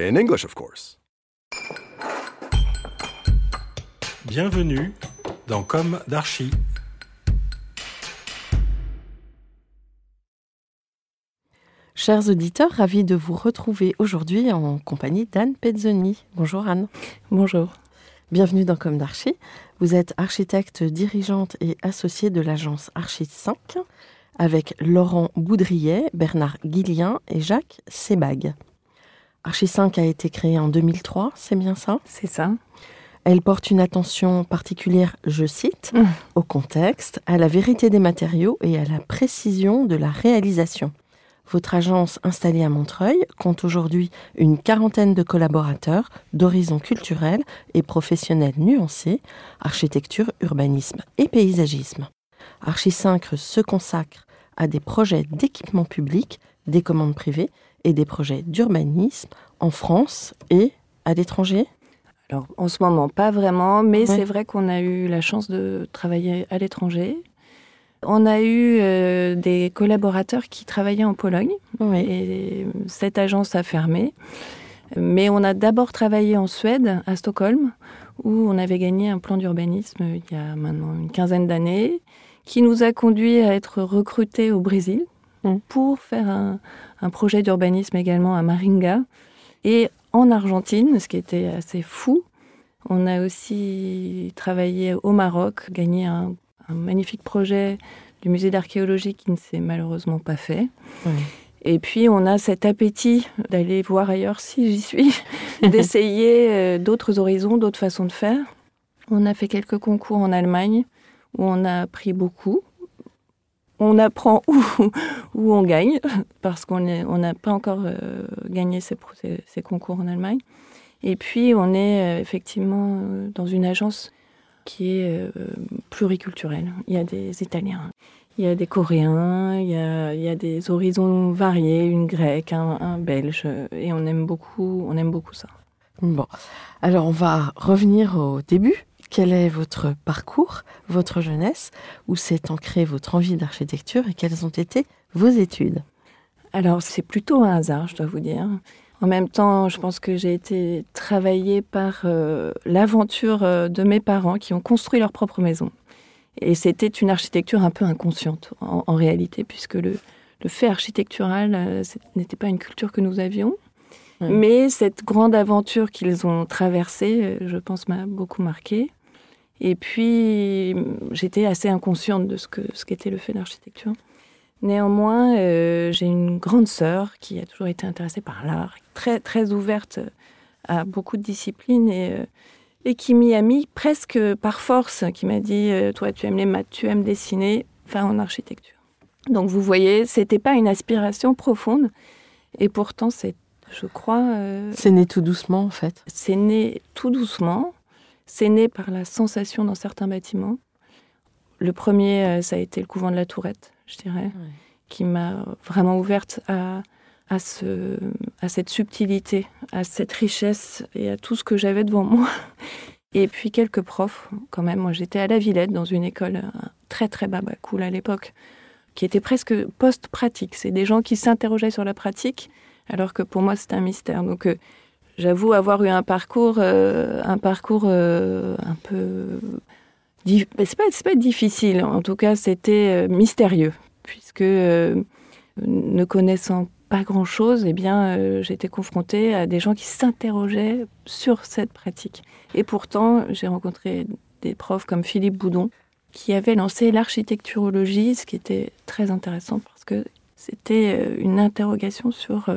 In English, of course. Bienvenue dans Comme d'Archi. Chers auditeurs, ravis de vous retrouver aujourd'hui en compagnie d'Anne Pezzoni. Bonjour Anne. Bonjour. Bienvenue dans Comme d'Archi. Vous êtes architecte dirigeante et associée de l'agence Archi 5 avec Laurent Boudriet, Bernard Guillien et Jacques Sebag. Archi 5 a été créée en 2003, c'est bien ça? C'est ça. Elle porte une attention particulière, je cite, Mm. au contexte, à la vérité des matériaux et à la précision de la réalisation. Votre agence installée à Montreuil compte aujourd'hui une quarantaine de collaborateurs d'horizons culturels et professionnels nuancés, architecture, urbanisme et paysagisme. Archi 5 se consacre à des projets d'équipement public, des commandes privées et des projets d'urbanisme en France et à l'étranger? Alors, en ce moment, pas vraiment, mais Ouais. c'est vrai qu'on a eu la chance de travailler à l'étranger. On a eu euh, des collaborateurs qui travaillaient en Pologne et cette agence a fermé. Mais on a d'abord travaillé en Suède, à Stockholm, où on avait gagné un plan d'urbanisme il y a maintenant une quinzaine d'années, qui nous a conduit à être recrutés au Brésil Mm. pour faire un, un projet d'urbanisme également à Maringa. Et en Argentine, ce qui était assez fou, on a aussi travaillé au Maroc, gagné un, un magnifique projet du musée d'archéologie qui ne s'est malheureusement pas fait. Oui. Et puis, on a cet appétit d'aller voir ailleurs, si j'y suis, d'essayer euh, d'autres horizons, d'autres façons de faire. On a fait quelques concours en Allemagne où on a appris beaucoup. On apprend où, où on gagne, parce qu'on n'a pas encore euh, gagné ces, concours en Allemagne. Et puis, on est euh, effectivement euh, dans une agence qui est pluriculturelle. Il y a des Italiens, il y a des Coréens, il y a, il y a des horizons variés, une grecque, un, un belge, et on aime beaucoup, on aime beaucoup ça. Bon, alors on va revenir au début. Quel est votre parcours, votre jeunesse Où s'est ancrée votre envie d'architecture et quelles ont été vos études? Alors, c'est plutôt un hasard, je dois vous dire. En même temps, je pense que j'ai été travaillée par euh, l'aventure euh, de mes parents qui ont construit leur propre maison. Et c'était une architecture un peu inconsciente, en, en réalité, puisque le, le fait architectural euh, ce n'était pas une culture que nous avions. Ouais. Mais cette grande aventure qu'ils ont traversée, euh, je pense, m'a beaucoup marquée. Et puis, j'étais assez inconsciente de ce que ce qu'était le fait d'architecture. Néanmoins, euh, j'ai une grande sœur qui a toujours été intéressée par l'art, très, très ouverte à beaucoup de disciplines et, euh, et qui m'y a mis presque par force, qui m'a dit euh, Toi, tu aimes les maths, tu aimes dessiner, va en architecture. Donc, vous voyez, c'était pas une aspiration profonde et pourtant, c'est, je crois, euh, C'est né tout doucement en fait. c'est né tout doucement. C'est né par la sensation dans certains bâtiments. Le premier, euh, ça a été le couvent de la Tourette, je dirais, qui m'a vraiment ouverte à, à, ce, à cette subtilité, à cette richesse et à tout ce que j'avais devant moi. Et puis quelques profs, quand même. Moi, j'étais à la Villette, dans une école euh, très, très baba cool à l'époque, qui était presque post-pratique. C'est des gens qui s'interrogeaient sur la pratique, alors que pour moi, c'était un mystère. Donc, euh, j'avoue avoir eu un parcours, euh, un parcours euh, un peu. C'est pas, pas difficile, en tout cas, c'était euh, mystérieux, puisque ne connaissant pas grand-chose, eh bien, j'étais confrontée à des gens qui s'interrogeaient sur cette pratique. Et pourtant, j'ai rencontré des profs comme Philippe Boudon, qui avait lancé l'architecturologie, ce qui était très intéressant parce que c'était une interrogation sur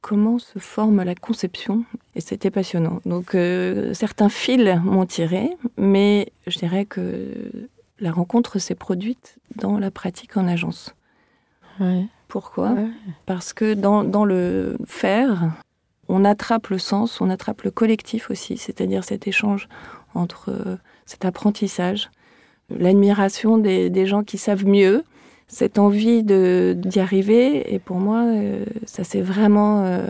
comment se forme la conception et c'était passionnant. Donc euh, certains fils m'ont tiré, mais je dirais que la rencontre s'est produite dans la pratique en agence. Ouais. Pourquoi? Ouais. Parce que dans, dans le faire, on attrape le sens, on attrape le collectif aussi, c'est-à-dire cet échange entre cet apprentissage, l'admiration des, gens qui savent mieux, cette envie d'y arriver. Et pour moi, ça s'est vraiment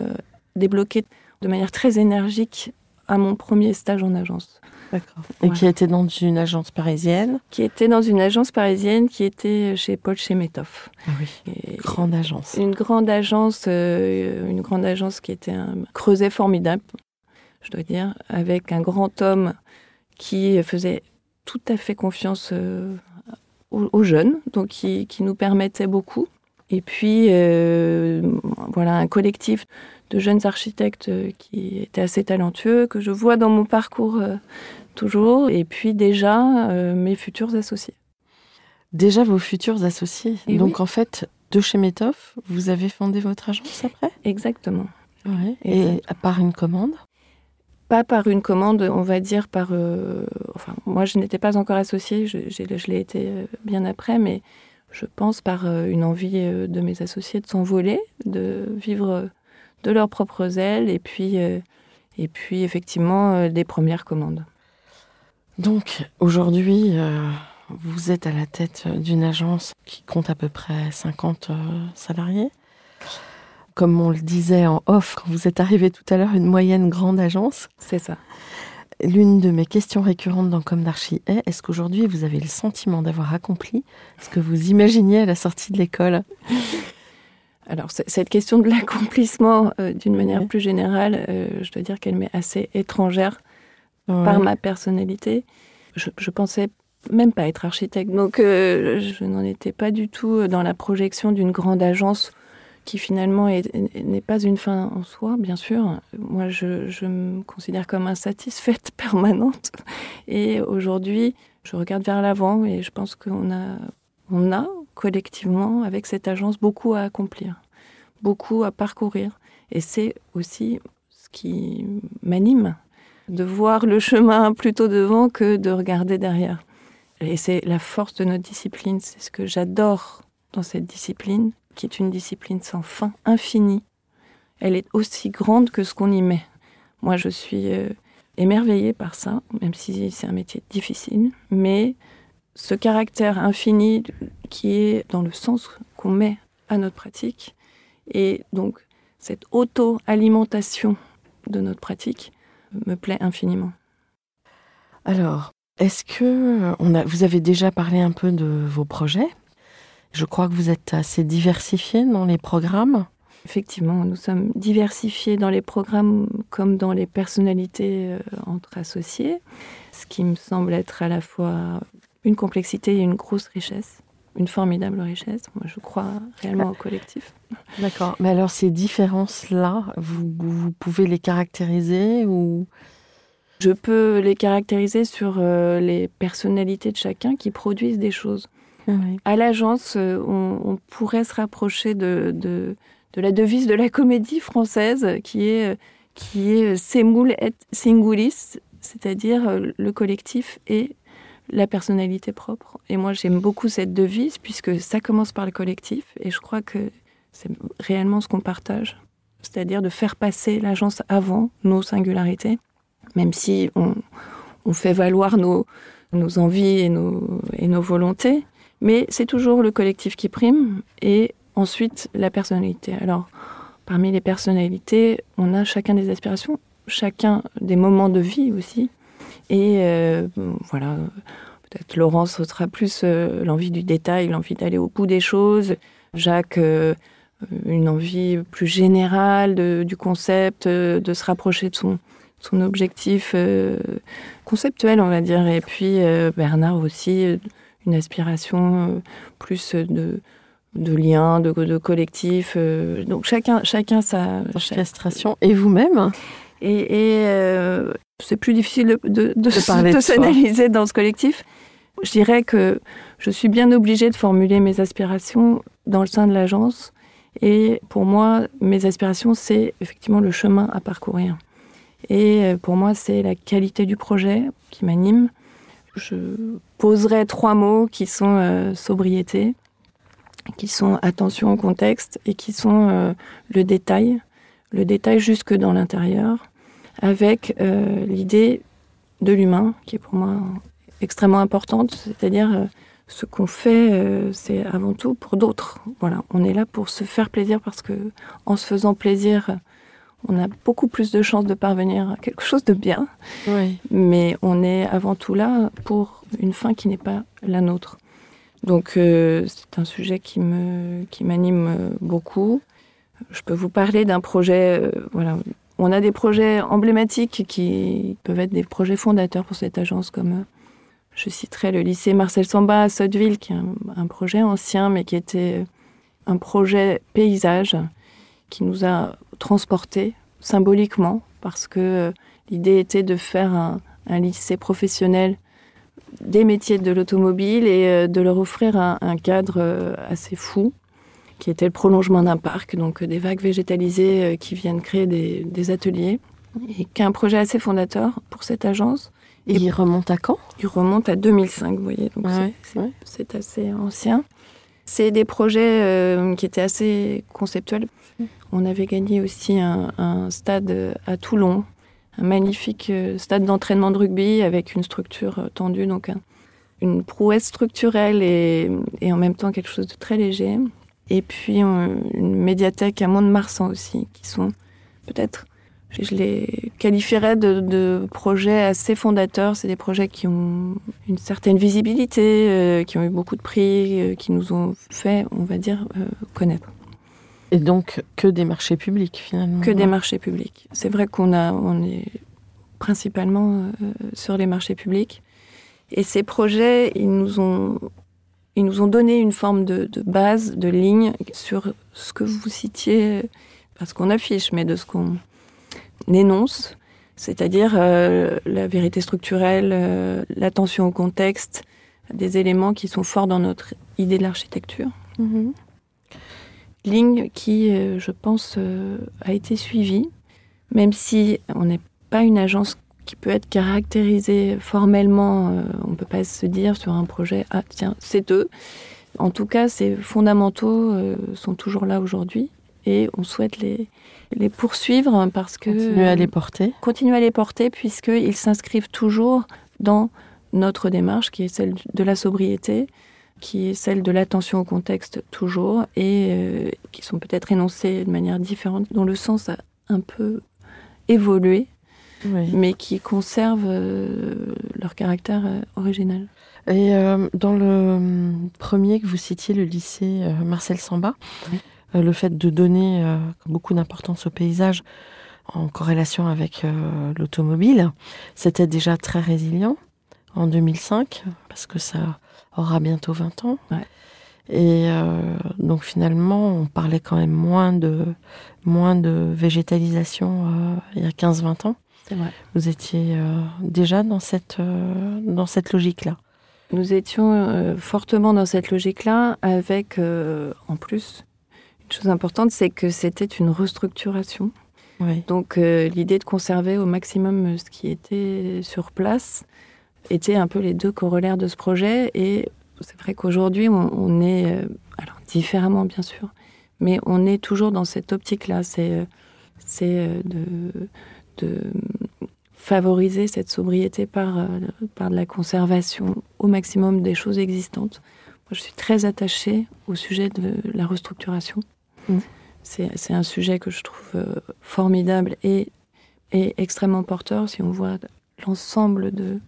débloqué de manière très énergique à mon premier stage en agence. D'accord. Et qui était dans une agence parisienne Qui était dans une agence parisienne qui était chez Paul Chemetov. Ah oui. grande agence. Une grande agence, euh, une grande agence qui était un creuset formidable, je dois dire, avec un grand homme qui faisait tout à fait confiance euh, aux, jeunes, donc qui, qui, nous permettait beaucoup. Et puis, euh, voilà, un collectif de jeunes architectes qui étaient assez talentueux, que je vois dans mon parcours toujours, et puis déjà euh, mes futurs associés. Déjà vos futurs associés. Donc en fait, de chez Métoff, vous avez fondé votre agence après? Exactement. Et par une commande? Pas par une commande, on va dire par... Euh, enfin, moi je n'étais pas encore associée, je, l'ai été euh, bien après, mais je pense par une envie de mes associés de s'envoler, de vivre de leurs propres ailes, et puis, effectivement des premières commandes. Donc aujourd'hui, euh, vous êtes à la tête d'une agence qui compte à peu près 50 euh, salariés. Comme on le disait en off, quand vous êtes arrivé tout à l'heure, une moyenne grande agence. C'est ça. L'une de mes questions récurrentes dans Comme d'Archie est est-ce qu'aujourd'hui vous avez le sentiment d'avoir accompli ce que vous imaginiez à la sortie de l'école? Alors, cette question de l'accomplissement, euh, d'une manière plus générale, je dois dire qu'elle m'est assez étrangère par ma personnalité. Je, je, pensais même pas être architecte, donc euh, je n'en étais pas du tout dans la projection d'une grande agence qui finalement n'est pas une fin en soi, bien sûr. Moi, je, me considère comme insatisfaite permanente. Et aujourd'hui, je regarde vers l'avant et je pense qu'on a, on a collectivement, avec cette agence, beaucoup à accomplir, beaucoup à parcourir. Et c'est aussi ce qui m'anime de voir le chemin plutôt devant que de regarder derrière. Et c'est la force de notre discipline, c'est ce que j'adore dans cette discipline, qui est une discipline sans fin, infinie. Elle est aussi grande que ce qu'on y met. Moi, je suis euh, émerveillée par ça, même si c'est un métier difficile, mais ce caractère infini qui est dans le sens qu'on met à notre pratique, et donc cette auto-alimentation de notre pratique, me plaît infiniment. Alors, est-ce que a, vous avez déjà parlé un peu de vos projets? Je crois que vous êtes assez diversifié dans les programmes. Effectivement, nous sommes diversifiés dans les programmes comme dans les personnalités euh, entre associés, ce qui me semble être à la fois une complexité et une grosse richesse une formidable richesse. Moi, je crois réellement au collectif. D'accord. Mais alors, ces différences-là, vous, vous, pouvez les caractériser ou? Je peux les caractériser sur euh, les personnalités de chacun qui produisent des choses. Ah à l'agence, euh, on, pourrait se rapprocher de, de, la devise de la comédie française qui est, qui est semul et singulis, c'est-à-dire le collectif et la personnalité propre. Et moi, j'aime beaucoup cette devise puisque ça commence par le collectif et je crois que c'est réellement ce qu'on partage. C'est-à-dire de faire passer l'agence avant nos singularités, même si on, fait valoir nos, nos envies et nos, et nos volontés. Mais c'est toujours le collectif qui prime et ensuite la personnalité. Alors, parmi les personnalités, on a chacun des aspirations, chacun des moments de vie aussi. Et euh, voilà, peut-être Laurence sera plus euh, l'envie du détail, l'envie d'aller au bout des choses. Jacques, euh, une envie plus générale du concept, de se rapprocher de son, son objectif conceptuel, on va dire. Et puis Bernard aussi, une aspiration plus de de lien, de, de collectif. donc chacun, chacun sa orchestration. Et vous-même Et, c'est plus difficile de, de, s'analyser dans ce collectif. Je dirais que je suis bien obligée de formuler mes aspirations dans le sein de l'agence. Et pour moi, mes aspirations, c'est effectivement le chemin à parcourir. Et euh, pour moi, c'est la qualité du projet qui m'anime. Je poserai trois mots qui sont euh, sobriété, qui sont attention au contexte et qui sont euh, le détail, le détail jusque dans l'intérieur, avec euh, l'idée de l'humain, qui est pour moi extrêmement importante, c'est-à-dire ce qu'on fait, c'est avant tout pour d'autres. Voilà, on est là pour se faire plaisir parce que en se faisant plaisir, on a beaucoup plus de chances de parvenir à quelque chose de bien. Oui. Mais on est avant tout là pour une fin qui n'est pas la nôtre. Donc euh, c'est un sujet qui me qui m'anime euh, beaucoup. Je peux vous parler d'un projet. euh, voilà, on a des projets emblématiques qui peuvent être des projets fondateurs pour cette agence, comme euh, je citerai le lycée Marcel Samba à Sotteville, qui est un, un projet ancien, mais qui était un projet paysage qui nous a transportés symboliquement, parce que euh, l'idée était de faire un, un lycée professionnel des métiers de l'automobile et euh, de leur offrir un, un cadre euh, assez fou, qui était le prolongement d'un parc, donc des vagues végétalisées qui viennent créer des, des ateliers, et qui est un projet assez fondateur pour cette agence. Et il remonte à quand? Il remonte à 2005, vous voyez, donc Ouais, c'est- ouais. assez ancien. C'est des projets euh, qui étaient assez conceptuels. On avait gagné aussi un, stade à Toulon, un magnifique euh, stade d'entraînement de rugby avec une structure euh, tendue, donc un- une prouesse structurelle et, en même temps quelque chose de très léger. Et puis euh, une médiathèque à Mont-de-Marsan aussi, qui sont peut-être, je, les qualifierais de, projets assez fondateurs. C'est des projets qui ont une certaine visibilité, qui ont eu beaucoup de prix, qui nous ont fait, on va dire, connaître. Et donc que des marchés publics finalement. Que des marchés publics. C'est vrai qu'on a, on est principalement euh, sur les marchés publics. Et ces projets, ils nous ont, ils nous ont donné une forme de, de base, de ligne sur ce que vous citiez, pas ce qu'on affiche, mais de ce qu'on énonce, c'est-à-dire euh, la vérité structurelle, euh, l'attention au contexte, des éléments qui sont forts dans notre idée de l'architecture Mhm. Ligne qui, euh, je pense, euh, a été suivie, même si on n'est pas une agence qui peut être caractérisée formellement. euh, on ne peut pas se dire sur un projet, ah tiens, c'est eux. En tout cas, ces fondamentaux sont toujours là aujourd'hui et on souhaite les, les poursuivre parce que... Continuer à les porter. continuer à les porter puisqu'ils s'inscrivent toujours dans notre démarche qui est celle de la sobriété, qui est celle de l'attention au contexte toujours et euh, qui sont peut-être énoncés de manière différente, dont le sens a un peu évolué, Oui. mais qui conservent euh, leur caractère euh, original. Et euh, dans le hum, premier que vous citiez, le lycée Marcel Samba, Oui. le fait de donner beaucoup d'importance au paysage en corrélation avec l'automobile, c'était déjà très résilient en 2005, parce que ça aura bientôt 20 ans. Ouais. Et euh, donc finalement, on parlait quand même moins de, moins de végétalisation euh, il y a 15-20 ans. C'est vrai. Vous étiez euh, déjà dans cette, dans cette logique-là. Nous étions fortement dans cette logique-là, avec en plus une chose importante, c'est que c'était une restructuration. Oui. Donc l'idée de conserver au maximum ce qui était sur place était un peu les deux corollaires de ce projet. Et c'est vrai qu'aujourd'hui, on, on est, euh, alors différemment bien sûr, mais on est toujours dans cette optique-là. C'est euh, euh, de, de favoriser cette sobriété par, par de la conservation au maximum des choses existantes. Moi, je suis très attachée au sujet de la restructuration. Mm. C'est un sujet que je trouve formidable et, et extrêmement porteur si on voit l'ensemble de,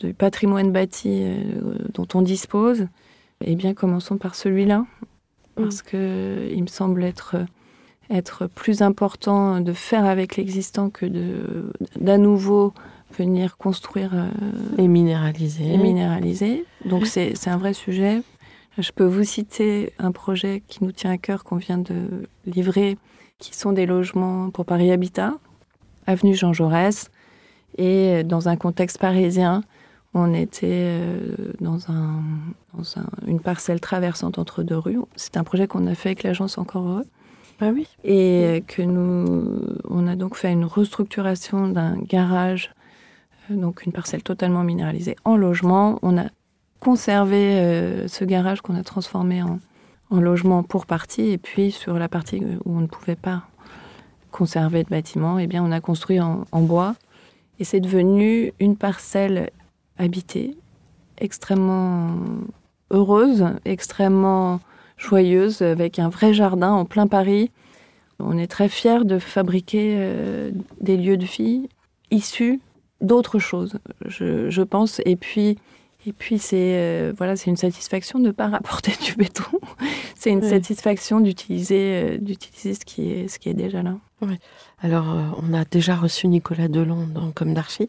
du patrimoine bâti euh, dont on dispose. Eh bien, commençons par celui-là, parce que il me semble être, être plus important de faire avec l'existant que de d'à nouveau venir construire euh, Et minéralisé. et minéraliser. Donc c'est c'est un vrai sujet. Je peux vous citer un projet qui nous tient à cœur, qu'on vient de livrer, qui sont des logements pour Paris Habitat, avenue Jean Jaurès. Et dans un contexte parisien, on était euh, dans, un, dans un- une parcelle traversante entre deux rues. C'est un projet qu'on a fait avec l'agence Encore Heureux. Ah oui. Et que nous, on a donc fait une restructuration d'un garage, euh, donc une parcelle totalement minéralisée en logement. On a conservé euh, ce garage qu'on a transformé en, en logement pour partie, et puis sur la partie où on ne pouvait pas conserver de bâtiment, eh bien, on a construit en, en bois. Et c'est devenu une parcelle habitée, extrêmement heureuse, extrêmement joyeuse, avec un vrai jardin en plein Paris. On est très fiers de fabriquer euh, des lieux de vie issus d'autres choses, je, je pense. Et puis, et puis c'est euh, voilà, c'est une satisfaction de ne pas rapporter du béton. c'est une Oui. satisfaction d'utiliser euh, d'utiliser ce qui est ce qui est déjà là. Alors, on a déjà reçu Nicolas Delon dans Comme d'Archie.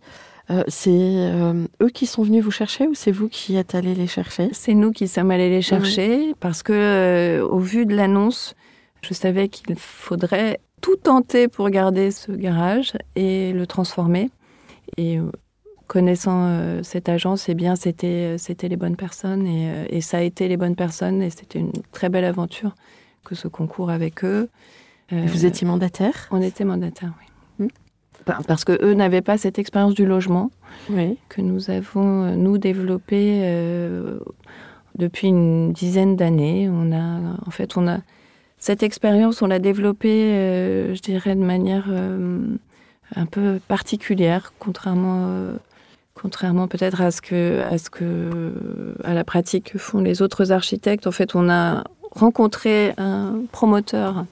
Euh, c'est euh, eux qui sont venus vous chercher ou c'est vous qui êtes allés les chercher? C'est nous qui sommes allés les chercher parce que euh, au vu de l'annonce, je savais qu'il faudrait tout tenter pour garder ce garage et le transformer. Et connaissant cette agence, eh bien c'était c'était les bonnes personnes et, et ça a été les bonnes personnes et c'était une très belle aventure que ce concours avec eux. Vous étiez mandataire? on était mandataires, oui. Par- Parce que eux n'avaient pas cette expérience du logement Oui. que nous avons, euh, nous, développé euh, depuis une dizaine d'années. On a, en fait, on a cette expérience, on l'a développée, euh, je dirais, de manière euh, un peu particulière, contrairement, contrairement peut-être à ce que, à ce que, à la pratique que font les autres architectes. En fait, on a rencontré un promoteur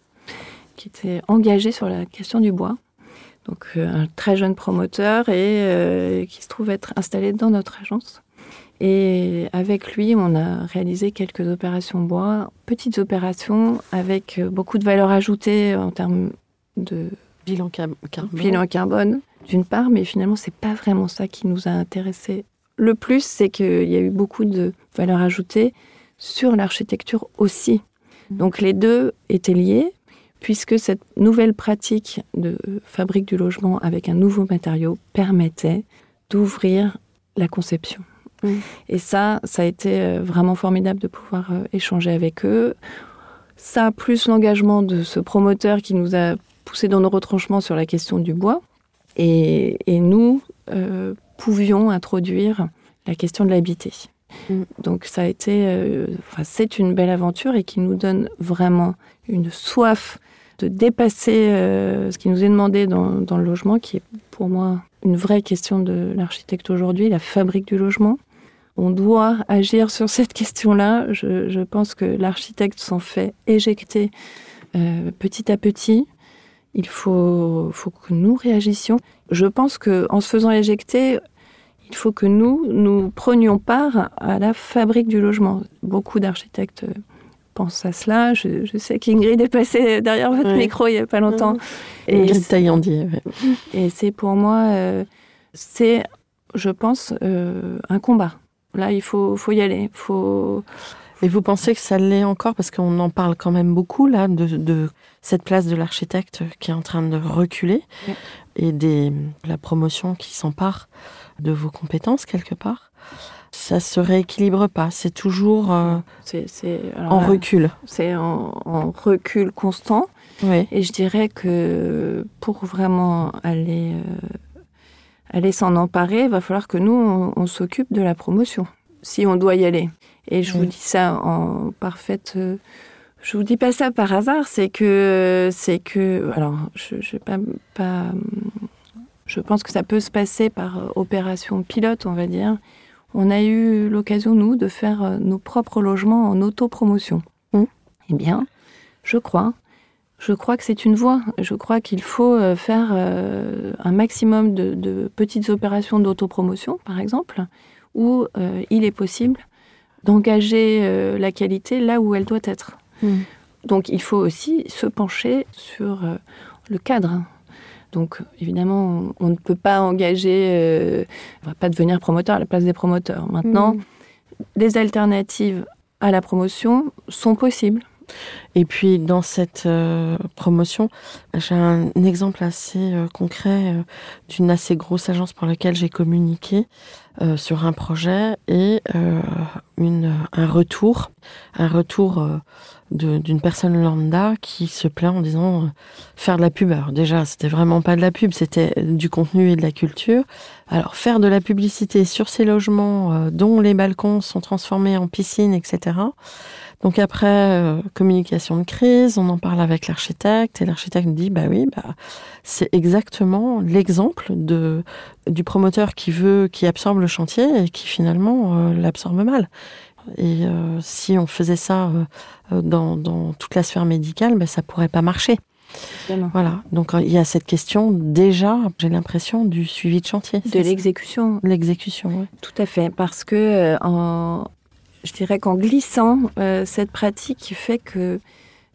qui était engagé sur la question du bois donc euh, un très jeune promoteur et euh, qui se trouve être installé dans notre agence. Et avec lui, on a réalisé quelques opérations bois, petites opérations avec euh, beaucoup de valeur ajoutée en termes de Bilan carbone. bilan carbone, d'une part, mais finalement, c'est pas vraiment ça qui nous a intéressés. Le plus, c'est qu'il y a eu beaucoup de valeur ajoutée sur l'architecture aussi. Donc les deux étaient liés, puisque cette nouvelle pratique de fabrique du logement avec un nouveau matériau permettait d'ouvrir la conception. Mm. Et ça, ça a été euh, vraiment formidable de pouvoir euh, échanger avec eux. Ça, plus l'engagement de ce promoteur qui nous a poussé dans nos retranchements sur la question du bois. Et, et nous euh, pouvions introduire la question de l'habité. Mm. Donc ça a été, euh, c'est une belle aventure et qui nous donne vraiment une soif de dépasser euh, ce qui nous est demandé dans, le logement, qui est pour moi une vraie question de l'architecte aujourd'hui, la fabrique du logement. On doit agir sur cette question-là. Je, je pense que l'architecte s'en fait éjecter euh, petit à petit. Il faut, faut que nous réagissions. Je pense que en se faisant éjecter, il faut que nous, nous prenions part à la fabrique du logement. Beaucoup d'architectes euh, pensent à cela. Je, je sais qu'Ingrid est passée derrière votre Ouais. micro il n'y a pas longtemps. Et, Ingrid Taillandier, ouais. et c'est pour moi, euh, c'est, je pense, euh, un combat. Là, il faut, faut y aller. Faut... Et vous pensez que ça l'est encore? Parce qu'on en parle quand même beaucoup là de, de cette place de l'architecte qui est en train de reculer et des la promotion qui s'empare de vos compétences quelque part. Ça se rééquilibre pas. C'est toujours euh, en là, recul. c'est en, en recul constant. Oui. Et je dirais que pour vraiment aller, euh, aller s'en emparer, il va falloir que nous, on, on s'occupe de la promotion, si on doit y aller. Et je Oui. vous dis ça en parfaite... euh, je vous dis pas ça par hasard, c'est que... c'est que Alors, je, je vais pas, pas... Je pense que ça peut se passer par euh, opération pilote, on va dire. On a eu l'occasion, nous, de faire euh, nos propres logements en autopromotion. Mm. Eh bien, je crois je crois que c'est une voie. Je crois qu'il faut euh, faire un maximum de, de petites opérations d'autopromotion, par exemple, où euh, il est possible d'engager euh, la qualité là où elle doit être. Mm. Donc il faut aussi se pencher sur euh, le cadre. Donc évidemment, on, ne peut pas engager, euh, on va pas devenir promoteur à la place des promoteurs. Maintenant, Mm. des alternatives à la promotion sont possibles. Et puis dans cette euh, promotion, j'ai un exemple assez euh, concret euh, d'une assez grosse agence pour laquelle j'ai communiqué sur un projet et une, un retour, un retour d'une personne lambda qui se plaint en disant euh, faire de la pub. Alors déjà, c'était vraiment pas de la pub, c'était du contenu et de la culture. Alors faire de la publicité sur ces logements euh, dont les balcons sont transformés en piscine, etc. Donc après, euh, communication de crise, on en parle avec l'architecte et l'architecte nous dit, bah oui, bah, c'est exactement l'exemple de, du promoteur qui veut, qui absorbe le chantier et qui finalement l'absorbe mal. Et euh, si on faisait ça dans, dans, toute la sphère médicale, bah, ça pourrait pas marcher. Voilà. Donc il y a cette question déjà, j'ai l'impression, du suivi de chantier. De l'exécution. L'exécution, oui. Tout à fait. Parce que en, je dirais qu'en glissant euh, cette pratique fait que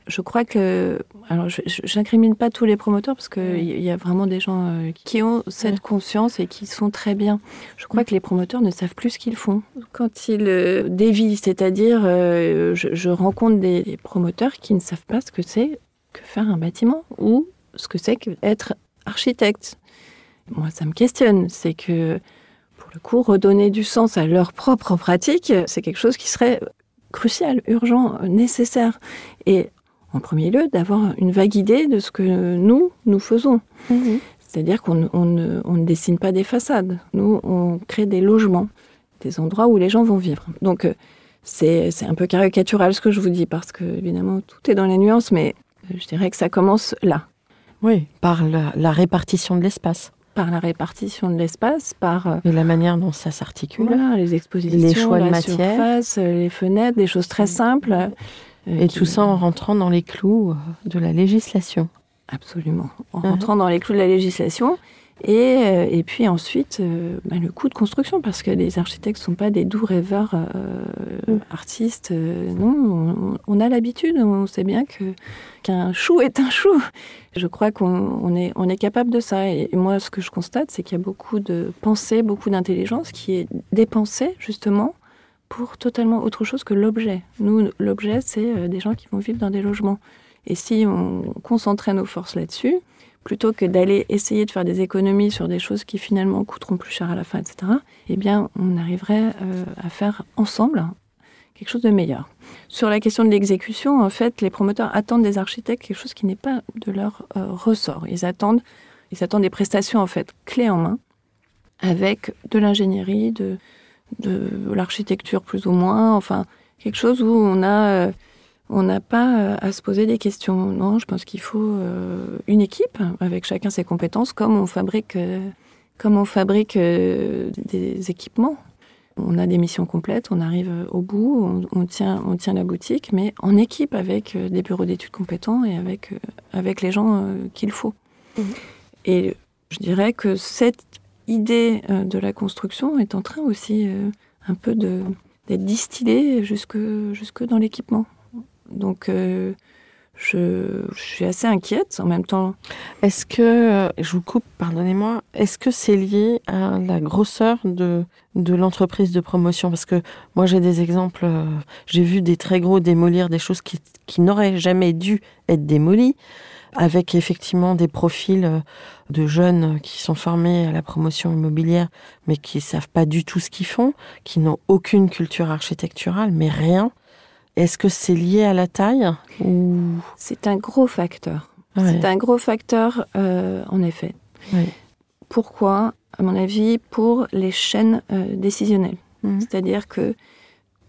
je crois que, alors je n'incrimine pas tous les promoteurs parce qu'il y a vraiment des gens euh, qui ont cette conscience et qui sont très bien. Je crois que les promoteurs ne savent plus ce qu'ils font quand ils euh, dévient, c'est-à-dire je, rencontre des, promoteurs qui ne savent pas ce que c'est que faire un bâtiment ou ce que c'est qu'être architecte. Moi, ça me questionne. C'est que le coup, redonner du sens à leur propre pratique, c'est quelque chose qui serait crucial, urgent, nécessaire. Et en premier lieu, d'avoir une vague idée de ce que nous, nous faisons. Mhm. C'est-à-dire qu'on ne, dessine pas des façades. Nous, on crée des logements, des endroits où les gens vont vivre. Donc, euh, c'est un peu caricatural ce que je vous dis, parce que, évidemment, tout est dans les nuances, mais euh, je dirais que ça commence là. Oui, par la répartition de l'espace par la répartition de l'espace, par euh, et la manière dont ça s'articule, les expositions, les choix de matière, surface, euh, les fenêtres, des choses très simples. Euh, et tout ça en rentrant dans les clous de la législation. Absolument, en uh-huh. rentrant dans les clous de la législation. Et, et puis ensuite, bah, le coût de construction, parce que les architectes ne sont pas des doux rêveurs mm. artistes. non, on, a l'habitude, on sait bien que qu'un chou est un chou. Je crois qu'on est, on est capable de ça. Et moi, ce que je constate, c'est qu'il y a beaucoup de pensée, beaucoup d'intelligence qui est dépensée justement pour totalement autre chose que l'objet. Nous, l'objet, c'est euh, des gens qui vont vivre dans des logements. Et si on concentrait nos forces là-dessus, plutôt que d'aller essayer de faire des économies sur des choses qui finalement coûteront plus cher à la fin, etc., eh bien, on arriverait euh, à faire ensemble quelque chose de meilleur. Sur la question de l'exécution, en fait, les promoteurs attendent des architectes quelque chose qui n'est pas de leur euh, ressort. Ils attendent, ils attendent des prestations en fait clés en main, avec de l'ingénierie, de, de l'architecture plus ou moins, enfin quelque chose où on a euh, on n'a pas euh, à se poser des questions. Non, je pense qu'il faut une équipe avec chacun ses compétences, comme on fabrique, comme on fabrique des équipements. On a des missions complètes, on arrive au bout, on, tient, on tient la boutique, mais en équipe avec euh, des bureaux d'études compétents et avec, euh, avec les gens euh, qu'il faut. Mmh. Et je dirais que cette idée de la construction est en train aussi un peu d'être distillée jusque, jusque dans l'équipement. Donc, je, suis assez inquiète en même temps. Est-ce que, euh, je vous coupe, pardonnez-moi, est-ce que c'est lié à la grosseur de, de l'entreprise de promotion? Parce que moi j'ai des exemples, euh, j'ai vu des très gros démolir des choses qui, qui n'auraient jamais dû être démolies, avec effectivement des profils euh, de jeunes qui sont formés à la promotion immobilière, mais qui savent pas du tout ce qu'ils font, qui n'ont aucune culture architecturale, mais rien est-ce que c'est lié à la taille ou... C'est un gros facteur. C'est un gros facteur, euh, en effet. Pourquoi? À mon avis, pour les chaînes euh, décisionnelles. Mhm. C'est-à-dire que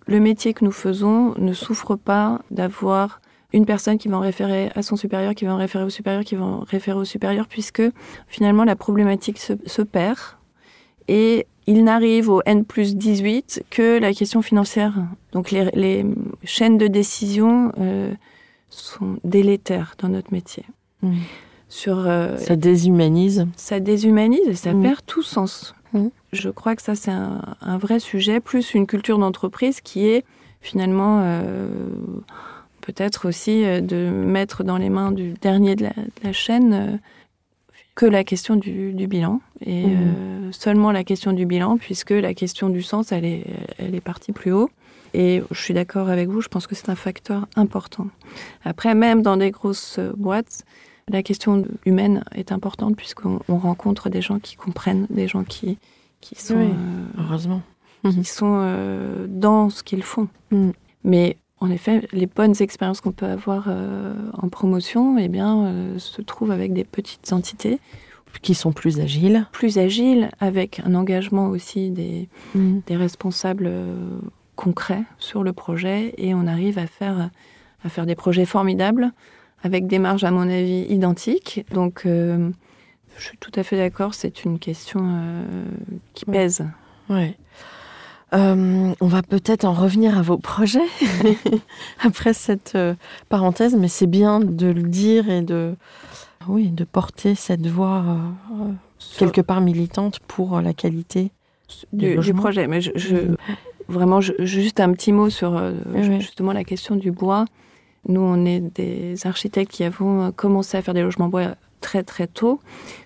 le métier que nous faisons ne souffre pas d'avoir une personne qui va en référer à son supérieur, qui va en référer au supérieur, qui va en référer au supérieur, puisque finalement la problématique se, se perd. Et il n'arrive au N plus 18 que la question financière. Donc les, chaînes de décision euh, sont délétères dans notre métier. Mmh. Sur, euh, ça déshumanise. Ça déshumanise et ça mmh. perd tout sens. Mmh. Je crois que ça, c'est un, vrai sujet, plus une culture d'entreprise qui est finalement euh, peut-être aussi de mettre dans les mains du dernier de la chaîne que la question du, bilan. Et mmh. euh, seulement la question du bilan puisque la question du sens elle est elle est partie plus haut. Et je suis d'accord avec vous je pense que c'est un facteur important. Après même dans des grosses boîtes la question humaine est importante puisqu'on rencontre des gens qui comprennent des gens qui qui sont euh, heureusement. qui sont euh, dans ce qu'ils font. Mmh. mais en effet, les bonnes expériences qu'on peut avoir euh, en promotion eh bien, euh, se trouvent avec des petites entités. Qui sont plus agiles. Plus agiles, avec un engagement aussi des, mm. des responsables euh, concret sur le projet et on arrive à faire, à faire des projets formidables avec des marges, à mon avis, identiques. Donc, je suis tout à fait d'accord, c'est une question qui pèse. Ouais. Euh, on va peut-être en revenir à vos projets après cette parenthèse, mais c'est bien de le dire et de, oui, de porter cette voix quelque part militante pour la qualité du, projet. Mais je, vraiment, juste un petit mot sur justement la question du bois. Nous, on est des architectes qui avons commencé à faire des logements bois très très tôt,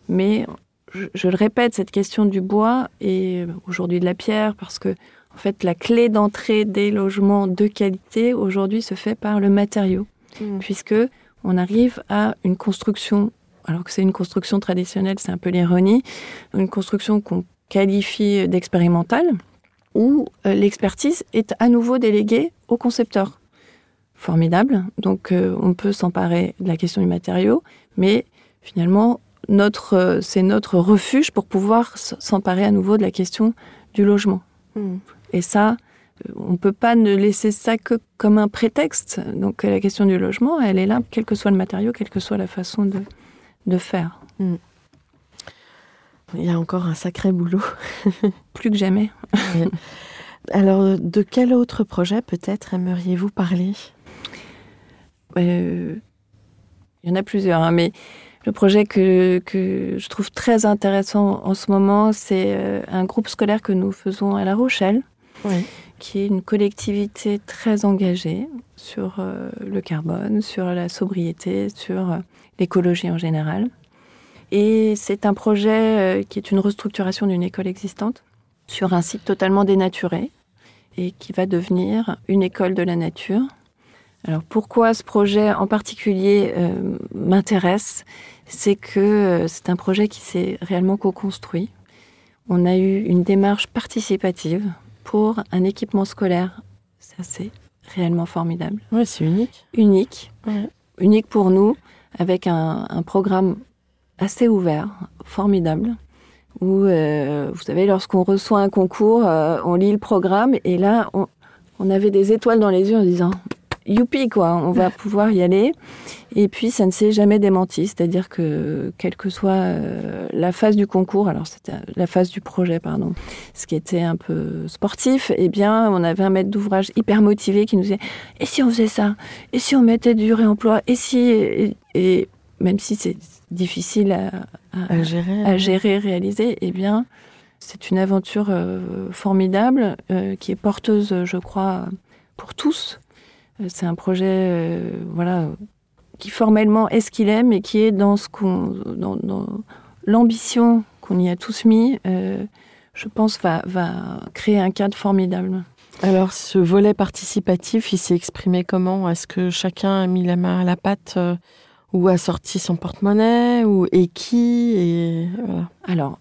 mais je, le répète, cette question du bois et aujourd'hui de la pierre, parce que en fait, la clé d'entrée des logements de qualité aujourd'hui se fait par le matériau, mmh. puisque on arrive à une construction, alors que c'est une construction traditionnelle, c'est un peu l'ironie, une construction qu'on qualifie d'expérimentale, où euh, l'expertise est à nouveau déléguée au concepteur formidable. Donc euh, on peut s'emparer de la question du matériau, mais finalement notre euh, c'est notre refuge pour pouvoir s'emparer à nouveau de la question du logement. Hmm. Et ça, euh, on ne peut pas ne laisser ça que comme un prétexte. Donc la question du logement, elle est là, quel que soit le matériau, quelle que soit la façon de, de faire. Hmm. Il y a encore un sacré boulot. Plus que jamais. Alors, de quel autre projet peut-être aimeriez-vous parler? Euh, il y en a plusieurs, hein, mais le projet que, je trouve très intéressant en ce moment, c'est euh, un groupe scolaire que nous faisons à La Rochelle, qui est une collectivité très engagée sur euh, le carbone, sur la sobriété, sur l'écologie en général. Et c'est un projet qui est une restructuration d'une école existante sur un site totalement dénaturé et qui va devenir une école de la nature alors pourquoi ce projet en particulier euh, m'intéresse C'est que euh, c'est un projet qui s'est réellement co-construit. On a eu une démarche participative pour un équipement scolaire. Ça, c'est réellement formidable. Oui, c'est unique. Unique. Unique pour nous, avec un, programme assez ouvert, formidable, où, euh, vous savez, lorsqu'on reçoit un concours, on lit le programme, et là, on, on avait des étoiles dans les yeux en disant youpi, quoi, on va pouvoir y aller. Et puis, ça ne s'est jamais démenti, c'est-à-dire que, quelle que soit euh, la phase du concours, alors c'était la phase du projet, pardon, ce qui était un peu sportif, eh bien, on avait un maître d'ouvrage hyper motivé qui nous disait Et si on faisait ça? Et si on mettait du réemploi? Et si. Et, même si c'est difficile à, gérer, à gérer, réaliser, eh bien, c'est une aventure euh, formidable euh, qui est porteuse, je crois, pour tous. Euh, c'est un projet, euh, voilà, qui formellement est ce qu'il est, mais qui est dans ce qu'on, dans, l'ambition qu'on y a tous mis. Euh, je pense va, va créer un cadre formidable. Alors, ce volet participatif, il s'est exprimé comment? Est-ce que chacun a mis la main à la pâte ou a sorti son porte-monnaie ou et qui et Alors,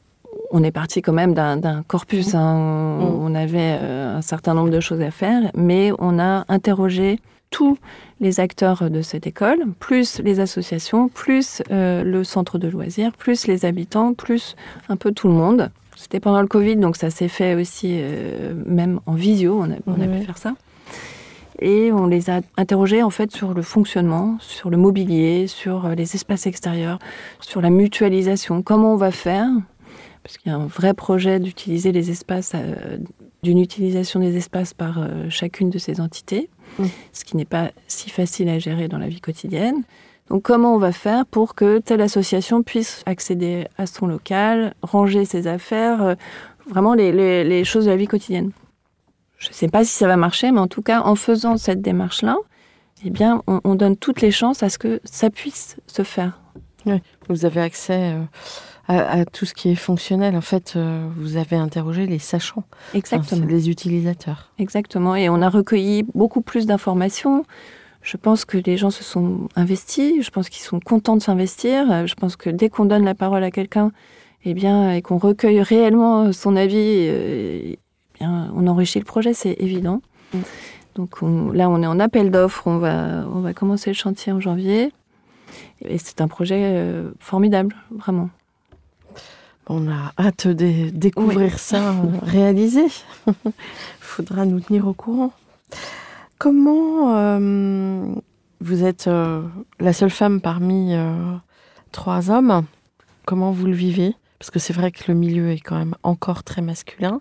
on est parti quand même d'un corpus. Hein. Mm. On avait euh, un certain nombre de choses à faire, mais on a interrogé tous les acteurs de cette école, plus les associations, plus euh, le centre de loisirs, plus les habitants, plus un peu tout le monde. C'était pendant le Covid, donc ça s'est fait aussi euh, même en visio, on a, pu faire ça. Et on les a interrogés en fait sur le fonctionnement, sur le mobilier, sur les espaces extérieurs, sur la mutualisation. Comment on va faire parce qu'il y a un vrai projet d'utiliser les espaces, euh, d'une utilisation des espaces par euh, chacune de ces entités, ce qui n'est pas si facile à gérer dans la vie quotidienne. Donc comment on va faire pour que telle association puisse accéder à son local, ranger ses affaires, euh, vraiment les, choses de la vie quotidienne? Je ne sais pas si ça va marcher, mais en tout cas, en faisant cette démarche-là, eh bien, on, donne toutes les chances à ce que ça puisse se faire. Vous avez accès à, tout ce qui est fonctionnel. En fait, euh, vous avez interrogé les sachants, Exactement. les utilisateurs. Exactement. Et on a recueilli beaucoup plus d'informations. Je pense que les gens se sont investis. Je pense qu'ils sont contents de s'investir. Je pense que dès qu'on donne la parole à quelqu'un, eh bien, et qu'on recueille réellement son avis, euh, eh bien, on enrichit le projet, c'est évident. Donc là, on est en appel d'offres. On va, on va commencer le chantier en janvier. Et c'est un projet euh, formidable, vraiment. On a hâte de découvrir ça réalisé. Il faudra nous tenir au courant. Comment euh, vous êtes euh, la seule femme parmi euh, trois hommes Comment vous le vivez? Parce que c'est vrai que le milieu est quand même encore très masculin.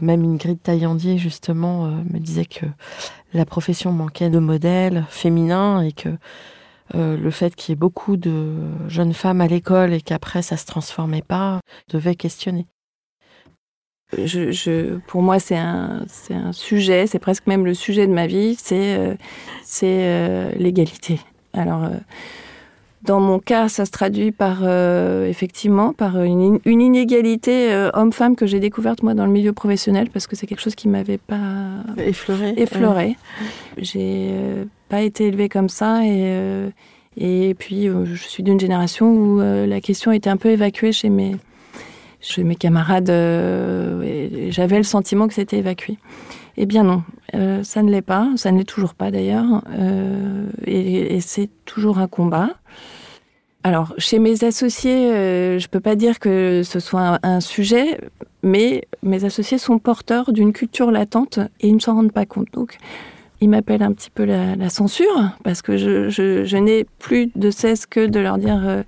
Même Ingrid Taillandier, justement, me disait que la profession manquait de modèles féminins et que le fait qu'il y ait beaucoup de jeunes femmes à l'école et qu'après ça se transformait pas, devait questionner. Je, pour moi, c'est un, un, sujet, c'est presque même le sujet de ma vie, c'est euh, euh, l'égalité. Alors, euh, dans mon cas, ça se traduit par, effectivement, par une, une inégalité homme-femme que j'ai découverte, moi, dans le milieu professionnel, parce que c'est quelque chose qui m'avait pas effleuré. effleuré. J'ai pas été élevée comme ça, et, et puis je suis d'une génération où la question était un peu évacuée chez mes chez mes camarades, euh, j'avais le sentiment que c'était évacué. Eh bien non, euh, ça ne l'est pas, ça ne l'est toujours pas d'ailleurs, euh, et, c'est toujours un combat. Alors, chez mes associés, je ne peux pas dire que ce soit un, sujet, mais mes associés sont porteurs d'une culture latente et ils ne s'en rendent pas compte. Donc, ils m'appellent un petit peu la, censure, parce que je, je n'ai plus de cesse que de leur dire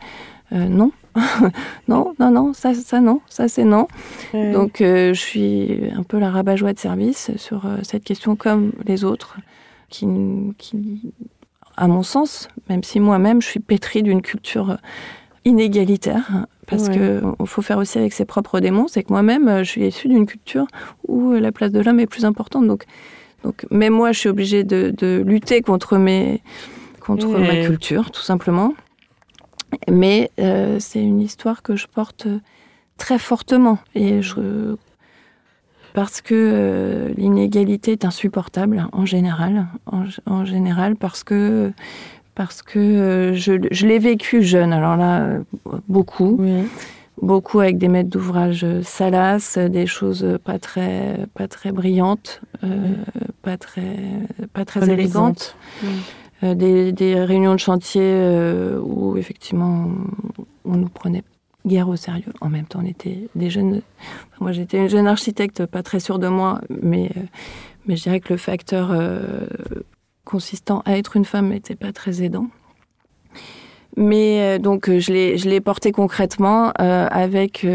non, non, non, non, ça, ça non, ça c'est non. Donc euh, je suis un peu la rabat-joie de service sur euh, cette question comme les autres, qui, à mon sens, même si moi-même je suis pétrie d'une culture inégalitaire, parce qu'il faut faire aussi avec ses propres démons, c'est que moi-même je suis issue d'une culture où la place de l'homme est plus importante. Donc, donc même moi je suis obligée de, lutter contre mes contre ma culture, tout simplement. Mais euh, c'est une histoire que je porte très fortement. Et je, parce que euh, l'inégalité est insupportable en général. En, général, parce que, parce que euh, je, je l'ai vécu jeune. Alors là, beaucoup. Beaucoup avec des maîtres d'ouvrage salaces, des choses pas très, pas très brillantes, pas très, pas très élégantes. Euh, des, réunions de chantier euh, où effectivement on, nous prenait guère au sérieux. En même temps, on était des jeunes. Moi, j'étais une jeune architecte, pas très sûre de moi, mais, euh, mais je dirais que le facteur consistant à être une femme n'était pas très aidant. Mais donc, je l'ai porté concrètement avec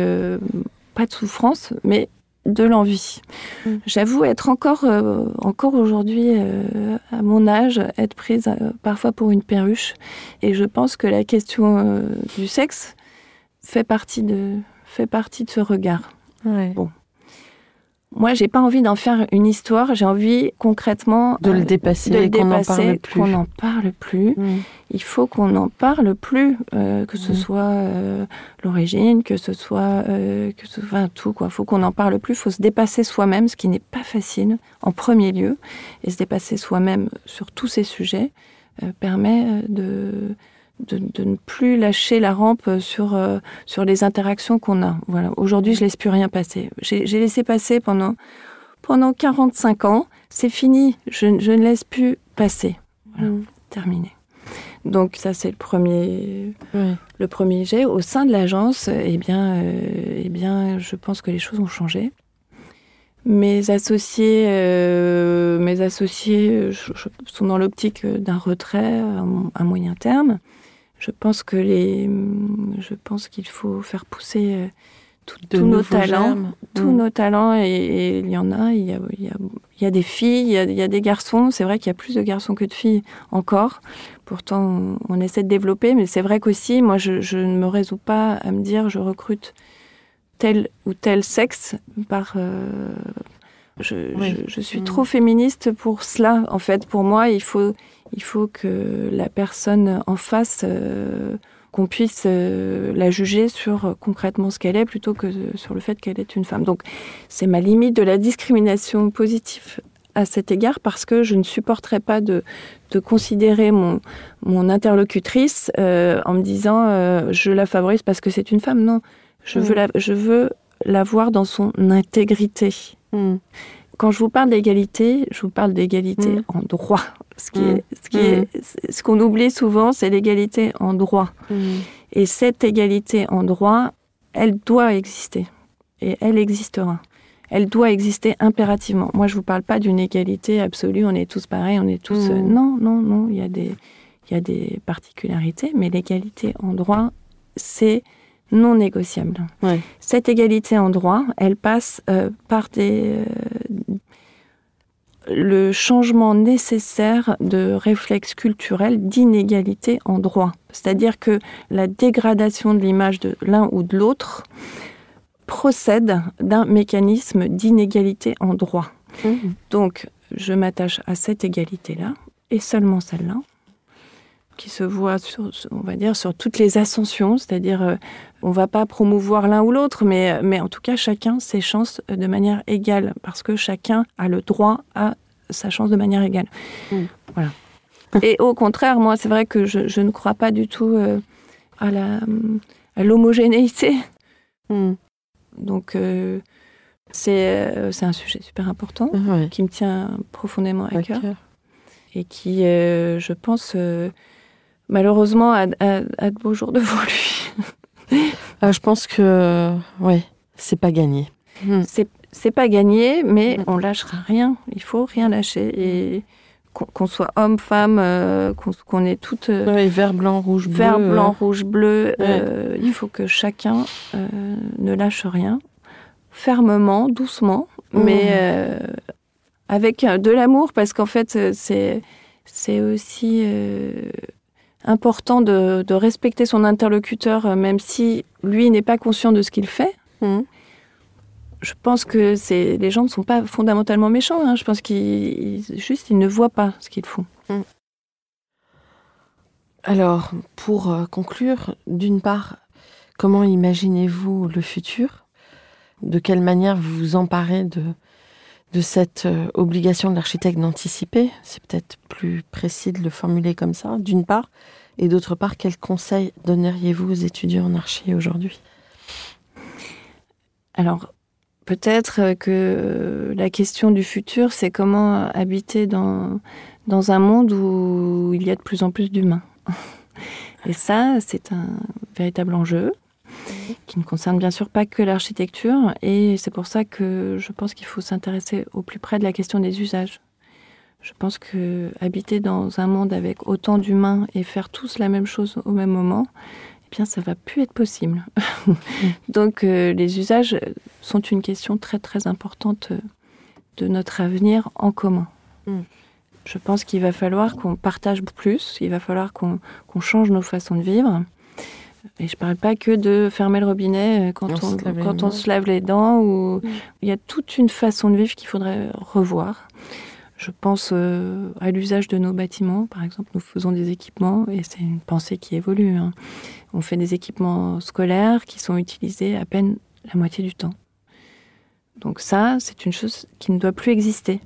pas de souffrance, mais de l'envie. Mm. J'avoue être encore, euh, encore aujourd'hui, euh, à mon âge, être prise euh, parfois pour une perruche. Et je pense que la question du sexe fait partie de, fait partie de ce regard. Bon. Moi, j'ai pas envie d'en faire une histoire. J'ai envie concrètement de le euh, dépasser, de le dépasser, qu'on n'en parle plus. Mm. Il faut qu'on n'en parle plus, euh, que ce mm. soit euh, l'origine, que ce soit que ce soit tout quoi. Faut qu'on n'en parle plus. Faut se dépasser soi-même, ce qui n'est pas facile en premier lieu, et se dépasser soi-même sur tous ces sujets permet de de, ne plus lâcher la rampe sur, euh, sur les interactions qu'on a. Voilà. Aujourd'hui, je laisse plus rien passer. J'ai laissé passer pendant, pendant 45 ans. C'est fini. Je, ne laisse plus passer. Voilà. Mm. Terminé. Donc ça c'est le premier le premier jet au sein de l'agence eh bien euh, eh bien je pense que les choses ont changé. Mes associés euh, mes associés sont dans l'optique d'un retrait à moyen terme je pense que les, je pense qu'il faut faire pousser euh, tous nos talents, tous mm. nos talents, et, il y en a. Il y a, il y a, des filles, il y a, des garçons. C'est vrai qu'il y a plus de garçons que de filles encore. Pourtant, on, essaie de développer, mais c'est vrai qu'aussi, moi, je, ne me résous pas à me dire, je recrute tel ou tel sexe par. Euh, je, suis mm. trop féministe pour cela. En fait, pour moi, il faut, il faut que la personne en face, euh, qu'on puisse euh, la juger sur euh, concrètement ce qu'elle est plutôt que sur le fait qu'elle est une femme. Donc c'est ma limite de la discrimination positive à cet égard parce que je ne supporterais pas de, de considérer mon, mon interlocutrice en me disant je la favorise parce que c'est une femme. Non, je, veux, la, je veux la voir dans son intégrité. Hmm. Quand je vous parle d'égalité, je vous parle d'égalité hmm. en droit. Ce qui est, ce qui est, mm. ce qu'on oublie souvent, c'est l'égalité en droit. Mm. Et cette égalité en droit, elle doit exister. Et elle existera. Elle doit exister impérativement. Moi, je ne vous parle pas d'une égalité absolue, on est tous pareils, on est tous... Mmh. Non, non, non, il y a des, il y a des particularités, mais l'égalité en droit, c'est non négociable. Ouais. Cette égalité en droit, elle passe euh, par des, euh, le changement nécessaire de réflexe culturel d'inégalité en droit. C'est-à-dire que la dégradation de l'image de l'un ou de l'autre procède d'un mécanisme d'inégalité en droit. Mmh. Donc, je m'attache à cette égalité-là, et seulement celle-là, qui se voit, sur, on va dire, sur toutes les ascensions, c'est-à-dire, euh, on va pas promouvoir l'un ou l'autre, mais, mais en tout cas, chacun ses chances de manière égale, parce que chacun a le droit à sa chance de manière égale. Mm. Voilà. Et au contraire, moi, c'est vrai que je, je, ne crois pas du tout euh, à l'homogénéité. Mmh. Donc, euh, c'est euh, c'est un sujet super important Ouais. qui me tient profondément à À cœur cœur. et qui, euh, je pense, malheureusement, a, a- a de beaux jours devant lui. Ah, je pense que, ouais, c'est pas gagné. Mmh. C'est c'est pas gagné, mais Mm. on lâchera rien. Il faut rien lâcher. Et qu'on qu'on soit homme, femme, euh, qu'on qu'on ait toutes euh, Ouais, vert, blanc, rouge, bleu. vert, euh, blanc, rouge, bleu, Ouais. euh, il faut que chacun ne lâche rien. Fermement, doucement, mais avec de l'amour, parce qu'en fait, c'est c'est aussi important de, de respecter son interlocuteur, euh, même si lui n'est pas conscient de ce qu'il fait. mmh. Je pense que c'est les gens ne sont pas fondamentalement méchants. hein. Je pense qu'ils ils- juste ils ne voient pas ce qu'ils font. Alors, pour euh, conclure, d'une part, comment imaginez-vous le futur? De quelle manière vous vous emparez de, de cette euh, obligation de l'architecte d'anticiper C'est peut-être plus précis de le formuler comme ça, d'une part. Et d'autre part, quels conseils donneriez-vous aux étudiants en archi aujourd'hui? Alors, peut-être que la question du futur, c'est comment habiter dans, dans un monde où il y a de plus en plus d'humains. Et ça, c'est un véritable enjeu qui ne concerne bien sûr pas que l'architecture. Et c'est pour ça que je pense qu'il faut s'intéresser au plus près de la question des usages. Je pense que habiter dans un monde avec autant d'humains et faire tous la même chose au même moment, eh bien, ça va plus être possible. Donc, euh, les usages sont une question très très importante euh, de notre avenir en commun. Mm. Je pense qu'il va falloir qu'on partage plus, il va falloir qu'on qu'on change nos façons de vivre. Et je ne parle pas que de fermer le robinet euh, quand, On on, se lave les quand on mains. se lave les dents. Ou... Mm. Il y a toute une façon de vivre qu'il faudrait revoir. Je pense euh, à l'usage de nos bâtiments, par exemple. Nous faisons des équipements et c'est une pensée qui évolue. hein. On fait des équipements scolaires qui sont utilisés à peine la moitié du temps. Donc ça, c'est une chose qui ne doit plus exister.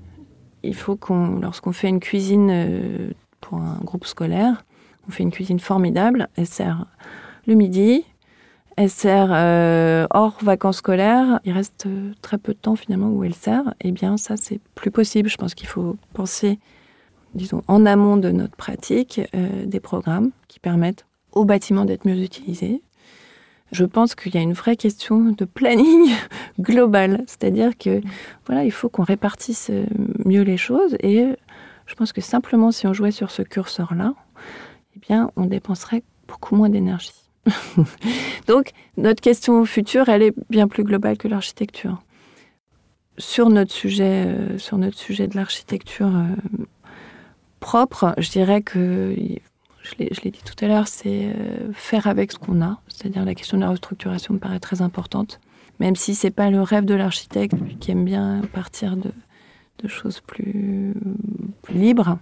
Il faut qu'on, lorsqu'on fait une cuisine euh, pour un groupe scolaire, on fait une cuisine formidable. Elle sert le midi, elle sert euh, hors vacances scolaires. Il reste euh, très peu de temps finalement où elle sert. Eh bien, ça, c'est plus possible. Je pense qu'il faut penser, disons, en amont de notre pratique, euh, des programmes qui permettent aux bâtiments d'être mieux utilisés. Je pense qu'il y a une vraie question de planning global, c'est-à-dire que voilà, il faut qu'on répartisse mieux les choses et je pense que simplement si on jouait sur ce curseur-là, eh bien, on dépenserait beaucoup moins d'énergie. Donc, notre question future, elle est bien plus globale que l'architecture. Sur notre sujet, euh, sur notre sujet de l'architecture euh, propre, je dirais que je l'ai dit tout à l'heure, c'est euh, faire avec ce qu'on a. C'est-à-dire la question de la restructuration me paraît très importante. Même si c'est pas le rêve de l'architecte, qui aime bien partir de, de choses plus, libres,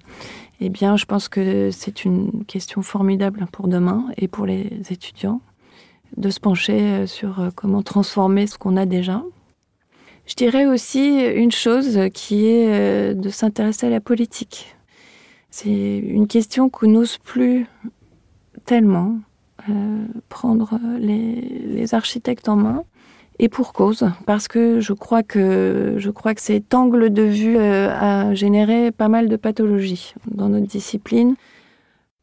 eh bien, je pense que c'est une question formidable pour demain et pour les étudiants de se pencher euh, sur euh, comment transformer ce qu'on a déjà. Je dirais aussi une chose qui est euh, de s'intéresser à la politique. C'est une question qu'on n'ose plus tellement prendre les architectes en main. Et pour cause, parce que je crois que je crois que cet angle de vue euh, a généré pas mal de pathologies dans notre discipline.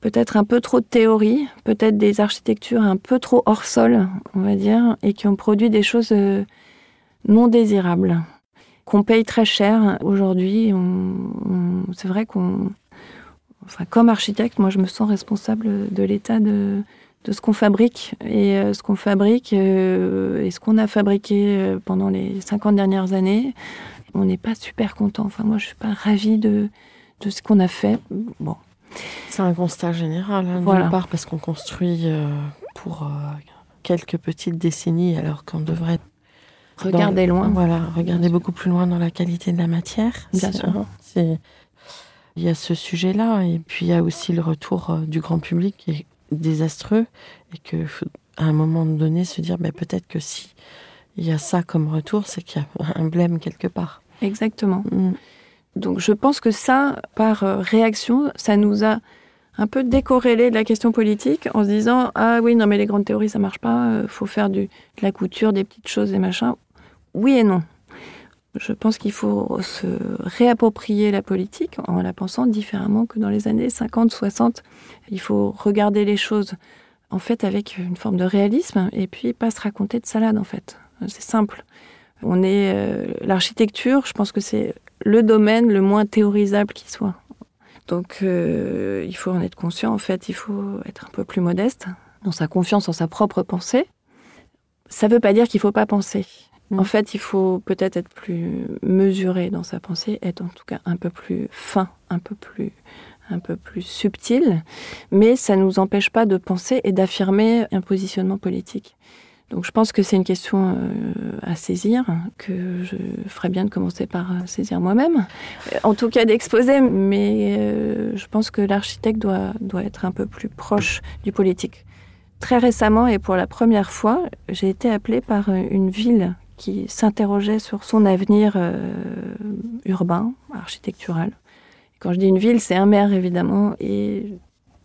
peut-être un peu trop de théorie, peut-être des architectures un peu trop hors sol, on va dire, et qui ont produit des choses euh, non désirables, qu'on paye très cher aujourd'hui. c'est vrai qu'on, enfin, comme architecte, moi, je me sens responsable de l'état de, de ce qu'on fabrique et euh, ce qu'on fabrique euh, et ce qu'on a fabriqué pendant les 50 dernières années. On n'est pas super content. Enfin, moi, je suis pas ravie de, de ce qu'on a fait. Bon, c'est un constat général, hein, d'une part parce qu'on construit euh, pour euh, quelques petites décennies alors qu'on devrait regarder loin. Voilà, regarder beaucoup plus loin dans la qualité de la matière. Bien sûr. il y a ce sujet-là et puis il y a aussi le retour euh, du grand public qui est désastreux et que à un moment donné se dire ben, peut-être que si il y a ça comme retour, c'est qu'il y a un blême quelque part. Exactement. Mm. Donc je pense que ça, par euh, réaction, ça nous a un peu décorrélé de la question politique en se disant ah oui non mais les grandes théories ça marche pas, euh, faut faire du, de la couture, des petites choses et machin. Oui et non. Je pense qu'il faut se réapproprier la politique en la pensant différemment que dans les années 50, 60. Il faut regarder les choses en fait avec une forme de réalisme et puis pas se raconter de salade en fait. C'est simple. On est euh, l'architecture, je pense que c'est le domaine le moins théorisable qui soit. Donc euh, il faut en être conscient, en fait, il faut être un peu plus modeste dans sa confiance en sa propre pensée. Ça ne veut pas dire qu'il ne faut pas penser. Mm. En fait, il faut peut-être être plus mesuré dans sa pensée, être en tout cas un peu plus fin, un peu plus, un peu plus subtil, mais ça ne nous empêche pas de penser et d'affirmer un positionnement politique. Donc je pense que c'est une question euh, à saisir, que je ferais bien de commencer par euh, saisir moi-même. Euh, en tout cas d'exposer, mais je pense que l'architecte doit, doit être un peu plus proche du politique. Très récemment et pour la première fois, j'ai été appelée par une ville qui s'interrogeait sur son avenir urbain, architectural. Quand je dis une ville, c'est un maire évidemment. Et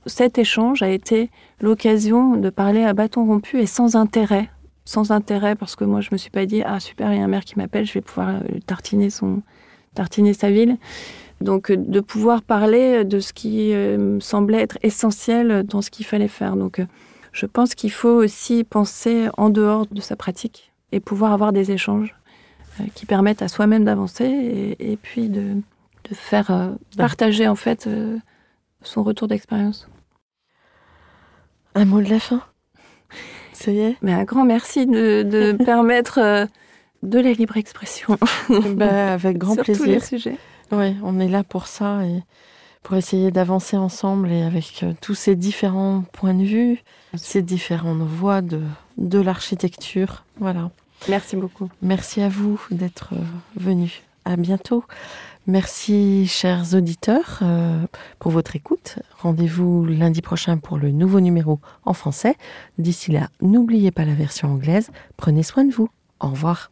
cet échange a été l'occasion de parler à bâton rompu et sans intérêt sans intérêt parce que moi je me suis pas dit ah super il y a un maire qui m'appelle je vais pouvoir euh, tartiner son tartiner sa ville donc euh, de pouvoir parler de ce qui euh, me semblait être essentiel dans ce qu'il fallait faire donc je pense qu'il faut aussi penser en dehors de sa pratique et pouvoir avoir des échanges qui permettent à soi-même d'avancer et, puis de, de faire partager en fait son retour d'expérience. Un mot de la fin? Ça y est? Mais un grand merci de, permettre euh, de la libre expression. Bah, avec grand Sur plaisir. Tous les sujets. Oui, on est là pour ça et pour essayer d'avancer ensemble et avec euh, tous ces différents points de vue, ces différentes voies de, de l'architecture. Voilà. Merci beaucoup. Merci à vous d'être euh, venus. À bientôt. Merci, chers auditeurs, euh, pour votre écoute. Rendez-vous lundi prochain pour le nouveau numéro en français. D'ici là, n'oubliez pas la version anglaise. Prenez soin de vous. Au revoir.